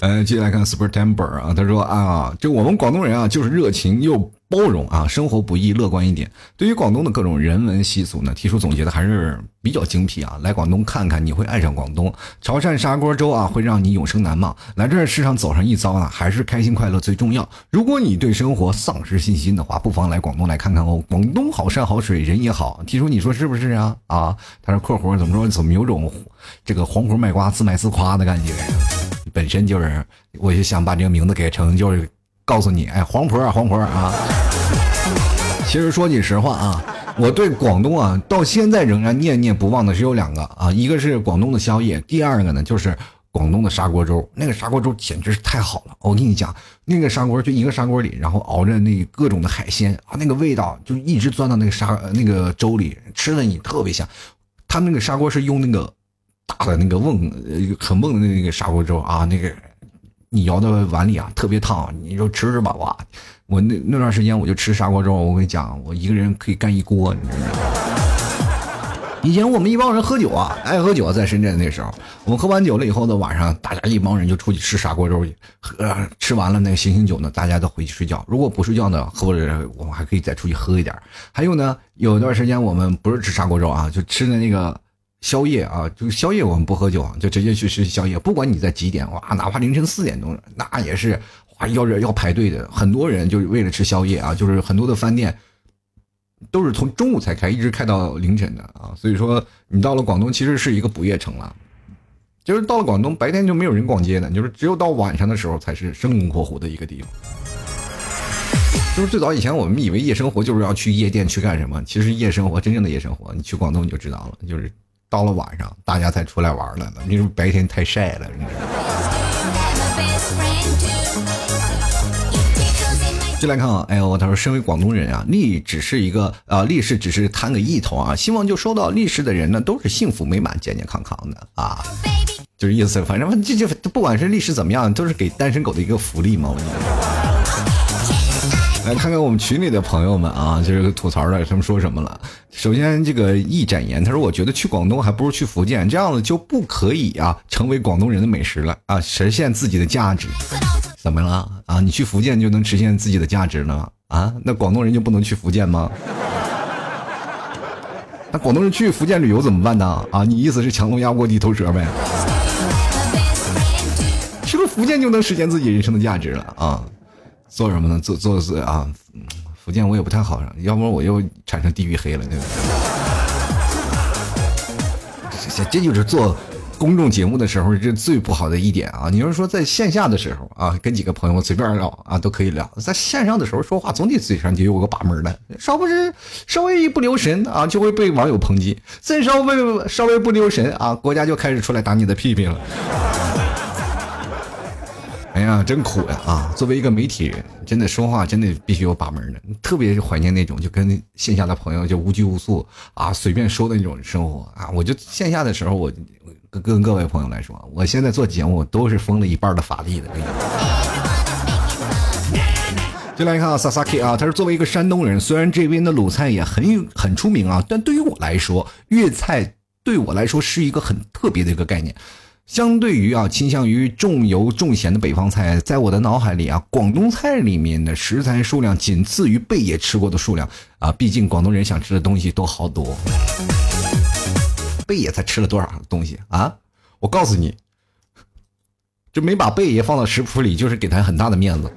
呃，接下来看 September 啊，他说啊，就我们广东人啊，就是热情又包容啊，生活不易，乐观一点。对于广东的各种人文习俗呢，提出总结的还是比较精辟啊。来广东看看，你会爱上广东。潮汕砂锅粥啊，会让你永生难忘。来这世上走上一遭啊，还是开心快乐最重要。如果你对生活丧失信心的话，不妨来广东来看看哦。广东好山好水，人也好。提出你说是不是啊？啊，他说括弧怎么说？怎么有种这个黄胡卖瓜自卖自夸的感觉？本身就是，我就想把这个名字改成，就是告诉你，哎，黄婆啊，黄婆啊。其实说句实话啊，我对广东啊，到现在仍然念念不忘的只有两个啊，一个是广东的宵夜，第二个呢就是广东的砂锅粥。那个砂锅粥简直是太好了，我跟你讲，那个砂锅就一个砂锅里，然后熬着那各种的海鲜啊，那个味道就一直钻到那个砂那个粥里，吃的你特别香。他那个砂锅是用那个。大的那个瓮，很瓮的那个砂锅粥啊，那个你舀到碗里啊，特别烫，你就吃吃吧，哇！我那那段时间我就吃砂锅粥，我跟你讲，我一个人可以干一锅，你知道吗？以前我们一帮人喝酒啊，爱喝酒，在深圳那时候，我们喝完酒了以后呢，晚上大家一帮人就出去吃砂锅粥去，喝吃完了那个醒醒酒呢，大家都回去睡觉。如果不睡觉呢，或者我们还可以再出去喝一点。还有呢，有一段时间我们不是吃砂锅粥啊，就吃的那个。宵夜啊，就宵夜我们不喝酒，就直接去吃宵夜。不管你在几点，哇，哪怕凌晨四点钟，那也是哇，要要排队的。很多人就是为了吃宵夜啊，就是很多的饭店都是从中午才开，一直开到凌晨的啊。所以说，你到了广东，其实是一个不夜城了。就是到了广东，白天就没有人逛街的，就是只有到晚上的时候才是生龙活虎的一个地方。就是最早以前我们以为夜生活就是要去夜店去干什么，其实夜生活真正的夜生活，你去广东你就知道了，就是。到了晚上，大家才出来玩来了。你说白天太晒了，你知道吗？进来看啊，哎呦，他说，身为广东人啊，历只是一个啊，历史只是谈个意头啊。希望就收到历史的人呢，都是幸福美满、健健康康的啊。就是意思，反正这就不管是历史怎么样，都是给单身狗的一个福利嘛。我觉得。来看看我们群里的朋友们啊，就是吐槽的，他们说什么了？首先，这个一展言，他说：“我觉得去广东还不如去福建，这样子就不可以啊，成为广东人的美食了啊，实现自己的价值。怎么了啊？你去福建就能实现自己的价值了啊？那广东人就不能去福建吗？那广东人去福建旅游怎么办呢？啊？你意思是强龙压不过地头蛇呗？是不是福建就能实现自己人生的价值了啊？”做什么呢？做做是啊，福建我也不太好，要不然我又产生地域黑了，对吧？这这就是做公众节目的时候这最不好的一点啊！你要是说在线下的时候啊，跟几个朋友随便聊啊都可以聊，在线上的时候说话总得嘴上就有个把门的，稍不是稍微一不留神啊，就会被网友抨击；再稍微稍微不留神啊，国家就开始出来打你的屁屁了。哎呀，真苦呀！啊，作为一个媒体人，真的说话真的必须有把门的。特别是怀念那种就跟线下的朋友就无拘无束啊，随便说的那种生活啊。我就线下的时候，我跟跟各位朋友来说，我现在做节目都是封了一半的法力的。就来看啊，萨萨 K 啊，他是作为一个山东人，虽然这边的鲁菜也很很出名啊，但对于我来说，粤菜对我来说是一个很特别的一个概念。相对于啊，倾向于重油重咸的北方菜，在我的脑海里啊，广东菜里面的食材数量仅次于贝爷吃过的数量啊。毕竟广东人想吃的东西都好多。贝爷才吃了多少东西啊？我告诉你，就没把贝爷放到食谱里，就是给他很大的面子。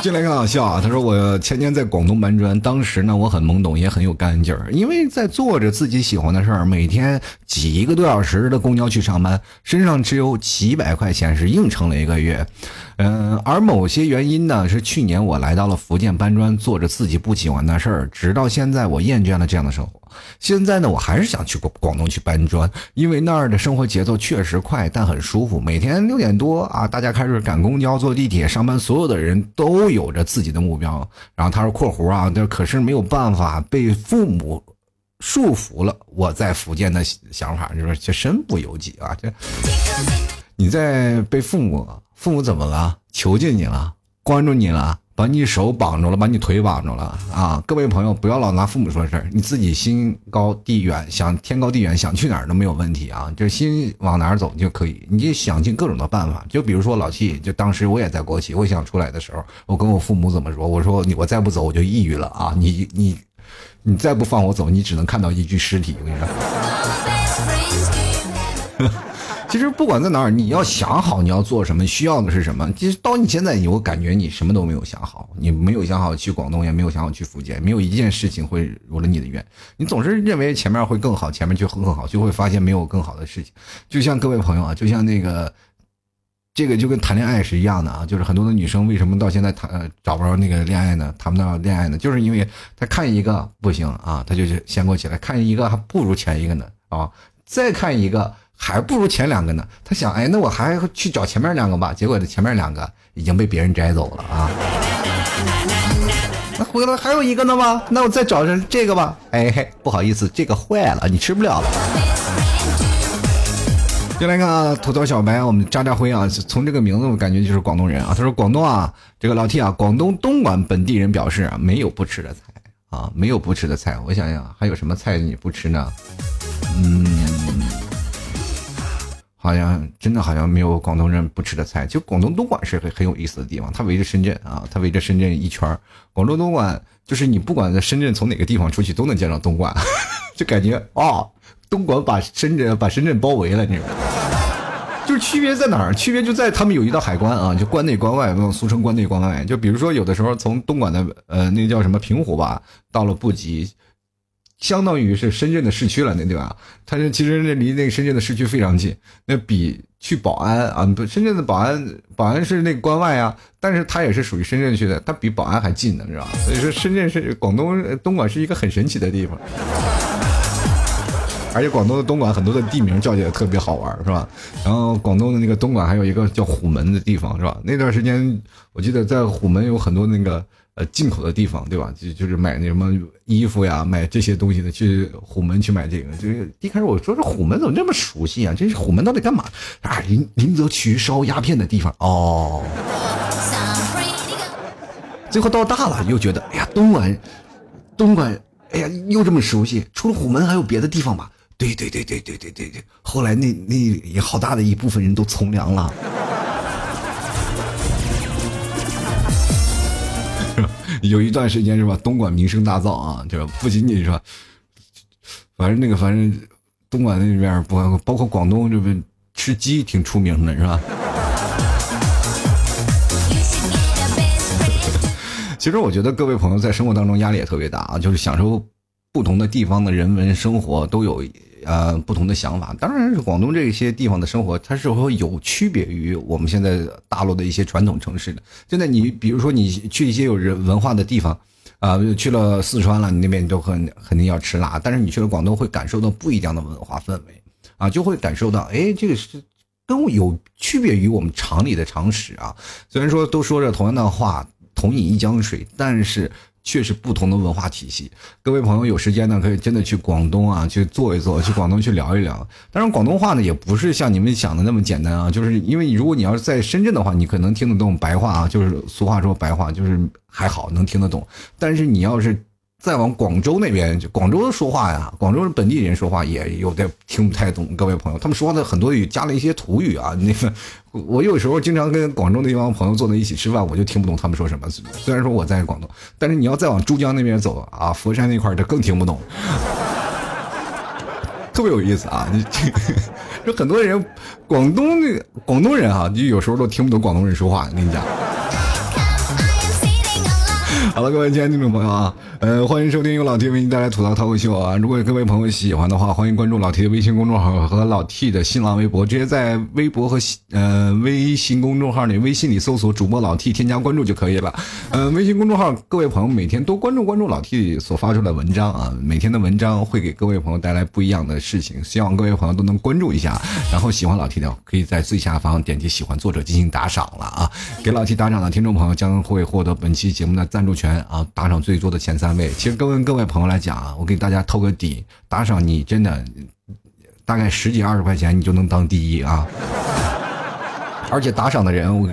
进来看好笑啊！他说我前年在广东搬砖，当时呢我很懵懂，也很有干劲儿，因为在做着自己喜欢的事儿，每天挤一个多小时的公交去上班，身上只有几百块钱是硬撑了一个月。嗯，而某些原因呢，是去年我来到了福建搬砖，做着自己不喜欢的事儿，直到现在我厌倦了这样的生活。现在呢，我还是想去广广东去搬砖，因为那儿的生活节奏确实快，但很舒服。每天六点多啊，大家开始赶公交、坐地铁上班，所有的人都有着自己的目标。然后他说（括弧啊），这可是没有办法被父母束缚了。我在福建的想法就是这身不由己啊，这 你在被父母。父母怎么了？囚禁你了？关注你了？把你手绑住了？把你腿绑住了？啊！各位朋友，不要老拿父母说事儿，你自己心高地远，想天高地远，想去哪儿都没有问题啊！就心往哪儿走就可以，你就想尽各种的办法。就比如说老七，就当时我也在国企，我想出来的时候，我跟我父母怎么说？我说你我再不走我就抑郁了啊！你你你再不放我走，你只能看到一具尸体。我跟你说。其实不管在哪儿，你要想好你要做什么，需要的是什么。其实到你现在，你我感觉你什么都没有想好，你没有想好去广东，也没有想好去福建，没有一件事情会如了你的愿。你总是认为前面会更好，前面就会更好，就会发现没有更好的事情。就像各位朋友啊，就像那个，这个就跟谈恋爱是一样的啊，就是很多的女生为什么到现在谈找不着那个恋爱呢？谈不到恋爱呢？就是因为她看一个不行啊，她就先过起来，看一个还不如前一个呢啊，再看一个。还不如前两个呢。他想，哎，那我还去找前面两个吧。结果这前面两个已经被别人摘走了啊。那回来还有一个呢吗？那我再找上这个吧。哎嘿，不好意思，这个坏了，你吃不了了。就来看啊，土豆小白，我们渣渣辉啊，从这个名字我感觉就是广东人啊。他说广东啊，这个老 T 啊，广东东莞本地人表示啊，没有不吃的菜啊，没有不吃的菜。我想想，还有什么菜你不吃呢？嗯。好像真的好像没有广东人不吃的菜。就广东东莞是很很有意思的地方，它围着深圳啊，它围着深圳一圈广州东莞就是你不管在深圳从哪个地方出去都能见到东莞，就感觉哦，东莞把深圳把深圳包围了，你知道吗？就是区别在哪儿？区别就在他们有一道海关啊，就关内关外，俗称关内关外。就比如说有的时候从东莞的呃那个叫什么平湖吧，到了布吉。相当于是深圳的市区了，那对吧？它是其实那离那个深圳的市区非常近，那比去宝安啊，不，深圳的宝安，宝安是那关外啊，但是它也是属于深圳区的，它比宝安还近呢，知道吧？所以说深圳是广东东莞是一个很神奇的地方，而且广东的东莞很多的地名叫起来特别好玩，是吧？然后广东的那个东莞还有一个叫虎门的地方，是吧？那段时间我记得在虎门有很多那个。呃，进口的地方，对吧？就就是买那什么衣服呀，买这些东西的，去虎门去买这个。就是一开始我说这虎门怎么这么熟悉啊？这是虎门到底干嘛？啊，林林则徐烧鸦片的地方哦。最后到大了，又觉得哎呀，东莞，东莞，哎呀，又这么熟悉。除了虎门，还有别的地方吧？对对对对对对对对。后来那那好大的一部分人都从良了。有一段时间是吧，东莞名声大噪啊，就是不仅仅是说，反正那个反正东莞那边不包括广东这边吃鸡挺出名的是吧？其实我觉得各位朋友在生活当中压力也特别大啊，就是享受不同的地方的人文生活都有。呃，不同的想法，当然是广东这些地方的生活，它是会有区别于我们现在大陆的一些传统城市的。现在你比如说你去一些有人文化的地方，啊，去了四川了，你那边都很肯定要吃辣，但是你去了广东会感受到不一样的文化氛围，啊，就会感受到，哎，这个是跟我有区别于我们常理的常识啊。虽然说都说着同样的话，同饮一江水，但是。确实不同的文化体系，各位朋友有时间呢，可以真的去广东啊，去坐一坐，去广东去聊一聊。当然，广东话呢也不是像你们想的那么简单啊，就是因为如果你要是在深圳的话，你可能听得懂白话啊，就是俗话说白话，就是还好能听得懂。但是你要是再往广州那边，就广州说话呀，广州本地人说话也有点听不太懂。各位朋友，他们说的很多语加了一些土语啊。那个我有时候经常跟广州那帮朋友坐在一起吃饭，我就听不懂他们说什么。虽然说我在广东，但是你要再往珠江那边走啊，佛山那块儿，就更听不懂，特别有意思啊。就 很多人，广东的广东人啊，就有时候都听不懂广东人说话。跟你讲。好了，各位亲爱的听众朋友啊，呃，欢迎收听由老 T 为您带来吐槽脱口秀啊。如果各位朋友喜欢的话，欢迎关注老 T 的微信公众号和老 T 的新浪微博，直接在微博和呃微信公众号里、微信里搜索主播老 T，添加关注就可以了。呃，微信公众号，各位朋友每天多关注关注老 T 所发出的文章啊，每天的文章会给各位朋友带来不一样的事情，希望各位朋友都能关注一下。然后喜欢老 T 的，可以在最下方点击喜欢作者进行打赏了啊，给老 T 打赏的听众朋友将会获得本期节目的赞助权啊，打赏最多的前三位。其实跟各位朋友来讲啊，我给大家透个底，打赏你真的大概十几二十块钱，你就能当第一啊！而且打赏的人我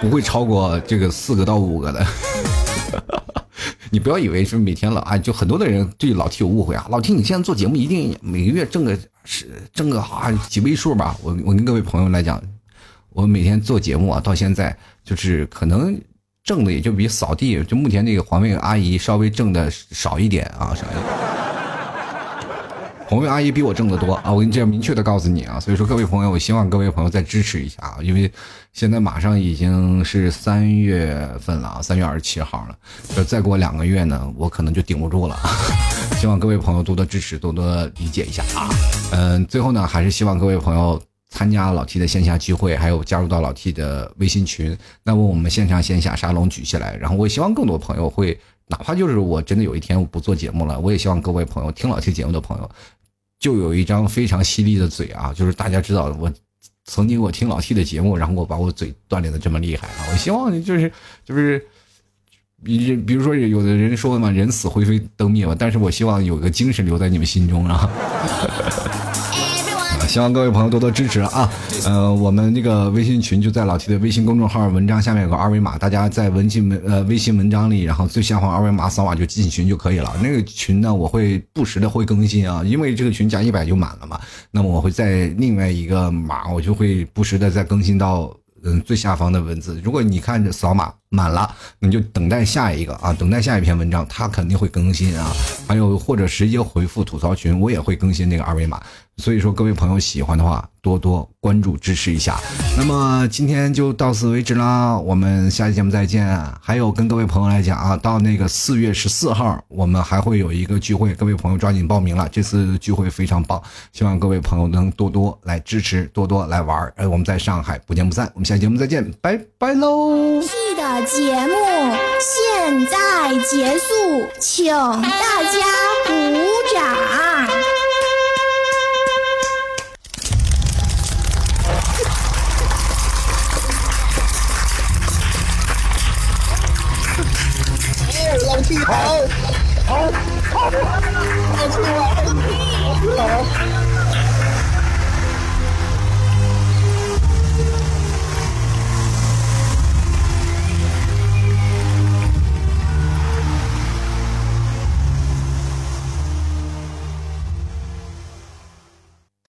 不会超过这个四个到五个的。你不要以为是每天老啊，就很多的人对老 T 有误会啊。老 T，你现在做节目一定每个月挣个是挣个啊几位数吧？我我跟各位朋友来讲，我每天做节目啊，到现在就是可能。挣的也就比扫地，就目前那个环卫阿姨稍微挣的少一点啊，少一点。环卫阿姨比我挣的多啊，我跟你这样明确的告诉你啊，所以说各位朋友，我希望各位朋友再支持一下啊，因为现在马上已经是三月份了啊，三月二十七号了，就再过两个月呢，我可能就顶不住了。希望各位朋友多多支持，多多理解一下啊。嗯，最后呢，还是希望各位朋友。参加老 T 的线下聚会，还有加入到老 T 的微信群，那么我们线上线下沙龙举起来。然后我也希望更多朋友会，哪怕就是我真的有一天我不做节目了，我也希望各位朋友听老 T 节目的朋友，就有一张非常犀利的嘴啊，就是大家知道我曾经我听老 T 的节目，然后我把我嘴锻炼的这么厉害啊。我希望就是就是，比比如说有的人说嘛，人死灰飞灯灭嘛，但是我希望有个精神留在你们心中啊。希望各位朋友多多支持啊！呃，我们那个微信群就在老 T 的微信公众号文章下面有个二维码，大家在文信文呃微信文章里，然后最下方二维码扫码就进群就可以了。那个群呢，我会不时的会更新啊，因为这个群加一百就满了嘛。那么我会在另外一个码，我就会不时的再更新到嗯最下方的文字。如果你看着扫码满了，你就等待下一个啊，等待下一篇文章，它肯定会更新啊。还有或者直接回复吐槽群，我也会更新那个二维码。所以说，各位朋友喜欢的话，多多关注支持一下。那么今天就到此为止啦，我们下期节目再见。还有跟各位朋友来讲啊，到那个四月十四号，我们还会有一个聚会，各位朋友抓紧报名了。这次聚会非常棒，希望各位朋友能多多来支持，多多来玩儿。我们在上海不见不散。我们下期节目再见，拜拜喽。T 的节目现在结束，请大家鼓掌。好，我去了。